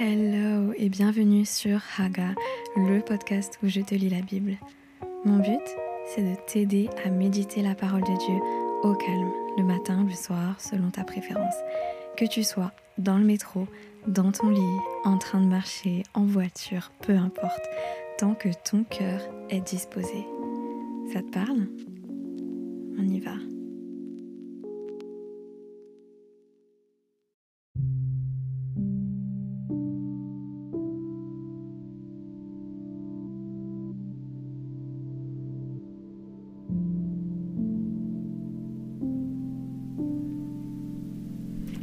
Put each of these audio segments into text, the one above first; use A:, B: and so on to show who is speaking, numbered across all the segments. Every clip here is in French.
A: Hello et bienvenue sur Haga, le podcast où je te lis la Bible. Mon but, c'est de t'aider à méditer la parole de Dieu au calme, le matin, le soir, selon ta préférence. Que tu sois dans le métro, dans ton lit, en train de marcher, en voiture, peu importe, tant que ton cœur est disposé. Ça te parle? On y va.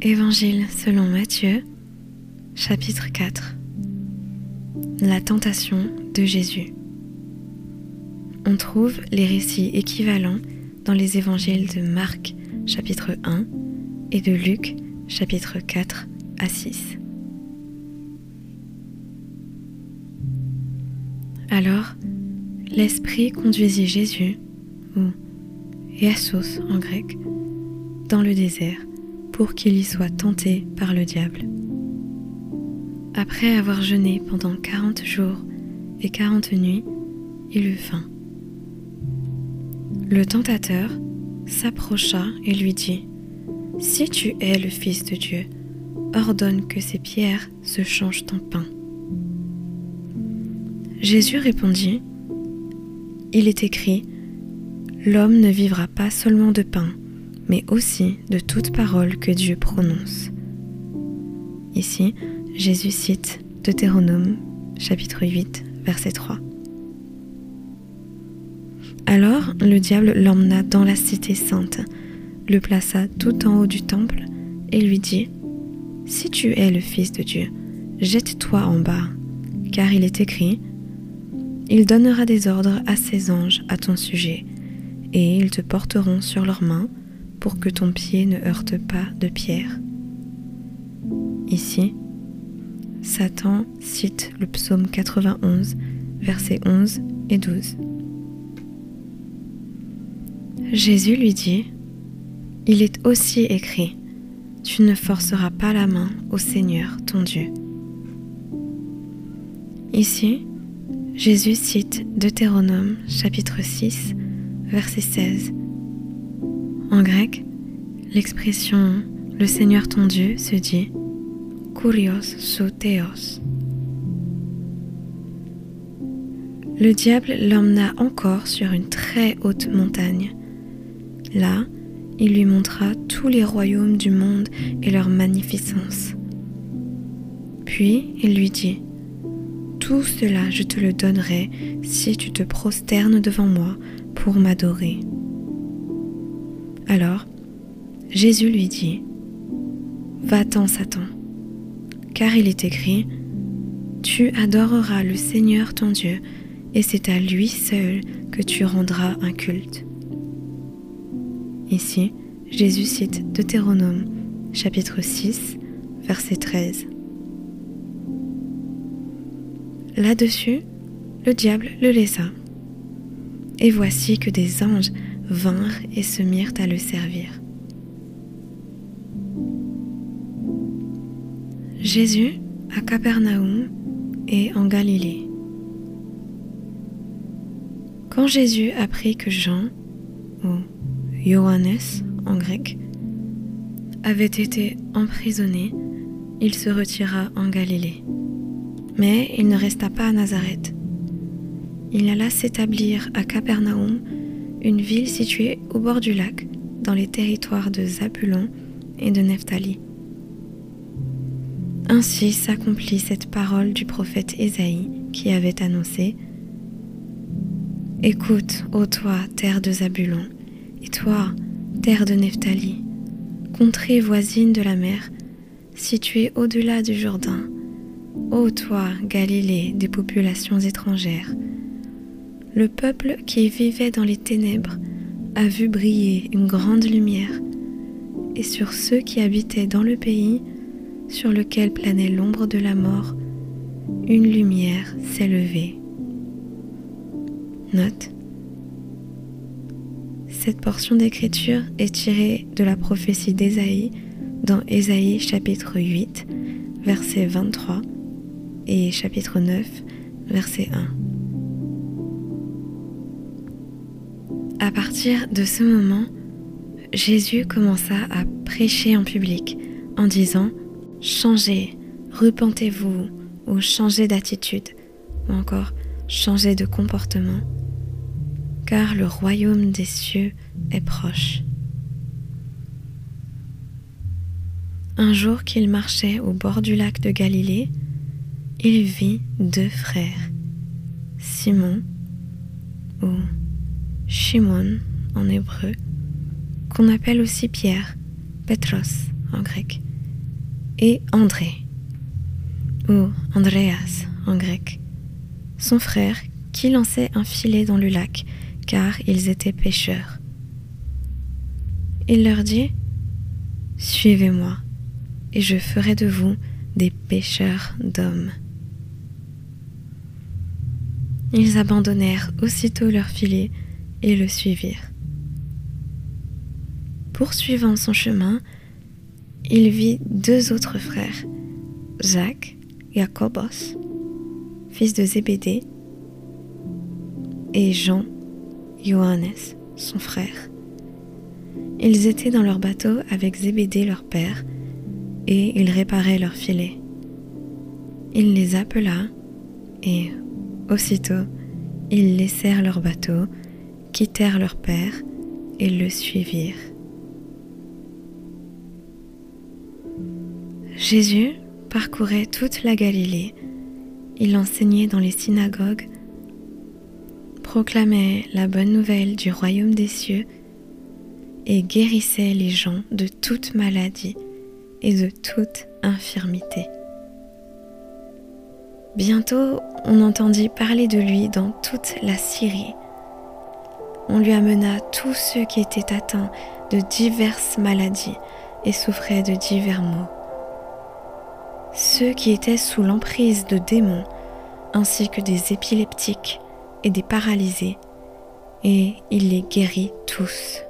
A: Évangile selon Matthieu, chapitre 4 La tentation de Jésus. On trouve les récits équivalents dans les évangiles de Marc, chapitre 1, et de Luc, chapitre 4 à 6. Alors, l'Esprit conduisit Jésus, ou Iassos en grec, dans le désert pour qu'il y soit tenté par le diable. Après avoir jeûné pendant quarante jours et quarante nuits, il eut faim. Le tentateur s'approcha et lui dit, Si tu es le Fils de Dieu, ordonne que ces pierres se changent en pain. Jésus répondit, Il est écrit, L'homme ne vivra pas seulement de pain, mais aussi de toute parole que Dieu prononce. Ici, Jésus cite Deutéronome chapitre 8 verset 3. Alors le diable l'emmena dans la cité sainte, le plaça tout en haut du temple et lui dit, Si tu es le Fils de Dieu, jette-toi en bas, car il est écrit, Il donnera des ordres à ses anges à ton sujet, et ils te porteront sur leurs mains pour que ton pied ne heurte pas de pierre. Ici, Satan cite le psaume 91, versets 11 et 12. Jésus lui dit, Il est aussi écrit, Tu ne forceras pas la main au Seigneur ton Dieu. Ici, Jésus cite Deutéronome chapitre 6, verset 16 en grec, l'expression le Seigneur ton Dieu se dit Kurios sou Theos. Le diable l'emmena encore sur une très haute montagne. Là, il lui montra tous les royaumes du monde et leur magnificence. Puis il lui dit, Tout cela je te le donnerai si tu te prosternes devant moi pour m'adorer. Alors, Jésus lui dit, Va-t'en, Satan, car il est écrit, Tu adoreras le Seigneur ton Dieu, et c'est à lui seul que tu rendras un culte. Ici, Jésus cite Deutéronome, chapitre 6, verset 13. Là-dessus, le diable le laissa. Et voici que des anges vinrent et se mirent à le servir. Jésus à Capernaum et en Galilée. Quand Jésus apprit que Jean, ou Johannes en grec, avait été emprisonné, il se retira en Galilée. Mais il ne resta pas à Nazareth. Il alla s'établir à Capernaum une ville située au bord du lac, dans les territoires de Zabulon et de Nephtali. Ainsi s'accomplit cette parole du prophète Ésaïe qui avait annoncé Écoute, ô toi, terre de Zabulon, et toi, terre de Nephtali, contrée voisine de la mer, située au-delà du Jourdain, ô toi, Galilée des populations étrangères, le peuple qui vivait dans les ténèbres a vu briller une grande lumière, et sur ceux qui habitaient dans le pays, sur lequel planait l'ombre de la mort, une lumière s'est levée. Note. Cette portion d'écriture est tirée de la prophétie d'Ésaïe dans Ésaïe chapitre 8, versets 23 et chapitre 9, verset 1. À partir de ce moment, Jésus commença à prêcher en public en disant Changez, repentez-vous ou changez d'attitude ou encore changez de comportement, car le royaume des cieux est proche. Un jour qu'il marchait au bord du lac de Galilée, il vit deux frères, Simon ou Shimon en hébreu, qu'on appelle aussi Pierre, Petros en grec, et André ou Andreas en grec, son frère qui lançait un filet dans le lac car ils étaient pêcheurs. Il leur dit, Suivez-moi et je ferai de vous des pêcheurs d'hommes. Ils abandonnèrent aussitôt leur filet et le suivirent. Poursuivant son chemin, il vit deux autres frères, Jacques, Jacobos, fils de Zébédée, et Jean, Johannes, son frère. Ils étaient dans leur bateau avec Zébédée leur père, et il réparait leurs filets. Il les appela, et aussitôt ils laissèrent leur bateau, quittèrent leur père, et le suivirent. Jésus parcourait toute la Galilée, il enseignait dans les synagogues, proclamait la bonne nouvelle du royaume des cieux et guérissait les gens de toute maladie et de toute infirmité. Bientôt, on entendit parler de lui dans toute la Syrie. On lui amena tous ceux qui étaient atteints de diverses maladies et souffraient de divers maux. Ceux qui étaient sous l'emprise de démons, ainsi que des épileptiques et des paralysés, et il les guérit tous.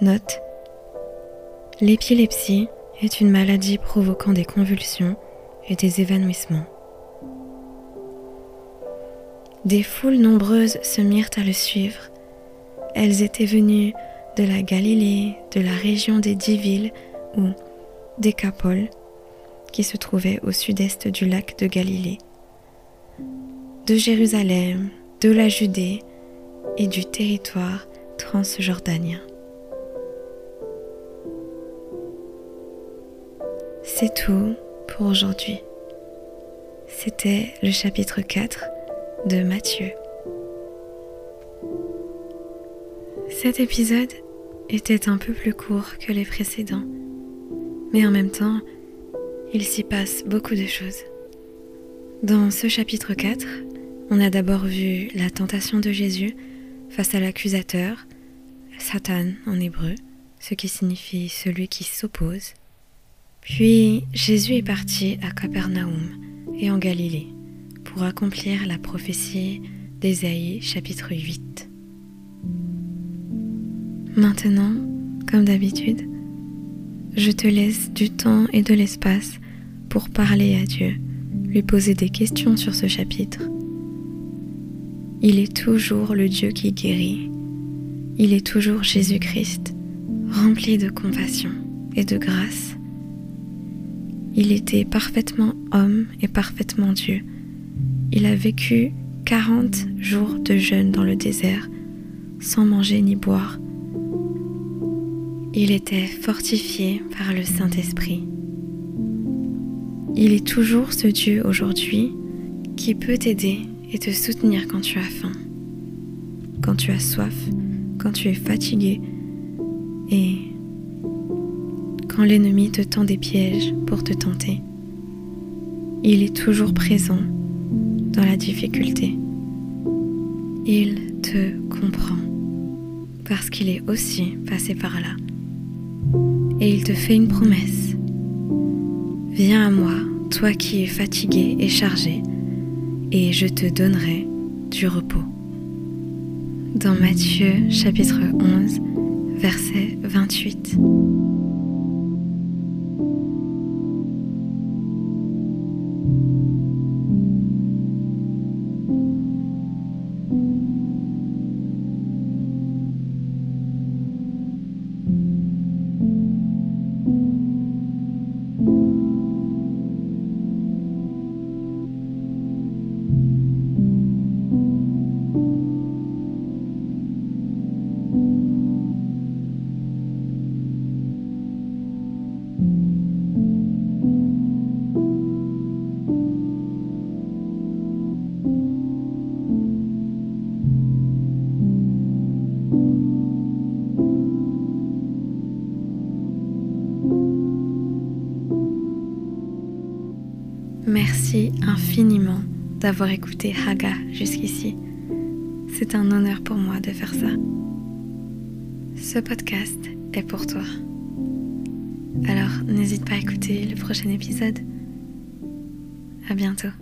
A: Note L'épilepsie est une maladie provoquant des convulsions et des évanouissements. Des foules nombreuses se mirent à le suivre. Elles étaient venues de la Galilée, de la région des dix villes ou Décapole, qui se trouvait au sud-est du lac de Galilée, de Jérusalem, de la Judée et du territoire transjordanien. C'est tout pour aujourd'hui. C'était le chapitre 4 de Matthieu. Cet épisode était un peu plus court que les précédents, mais en même temps, il s'y passe beaucoup de choses. Dans ce chapitre 4, on a d'abord vu la tentation de Jésus face à l'accusateur, Satan en hébreu, ce qui signifie celui qui s'oppose. Puis Jésus est parti à Capernaum et en Galilée pour accomplir la prophétie d'Ésaïe chapitre 8. Maintenant, comme d'habitude, je te laisse du temps et de l'espace pour parler à Dieu, lui poser des questions sur ce chapitre. Il est toujours le Dieu qui guérit. Il est toujours Jésus-Christ, rempli de compassion et de grâce il était parfaitement homme et parfaitement Dieu. Il a vécu 40 jours de jeûne dans le désert, sans manger ni boire. Il était fortifié par le Saint-Esprit. Il est toujours ce Dieu aujourd'hui qui peut t'aider et te soutenir quand tu as faim, quand tu as soif, quand tu es fatigué et quand l'ennemi te tend des pièges pour te tenter. Il est toujours présent dans la difficulté. Il te comprend parce qu'il est aussi passé par là. Et il te fait une promesse. Viens à moi, toi qui es fatigué et chargé, et je te donnerai du repos. Dans Matthieu chapitre 11, verset 28. Merci infiniment d'avoir écouté Haga jusqu'ici. C'est un honneur pour moi de faire ça. Ce podcast est pour toi. Alors n'hésite pas à écouter le prochain épisode. À bientôt.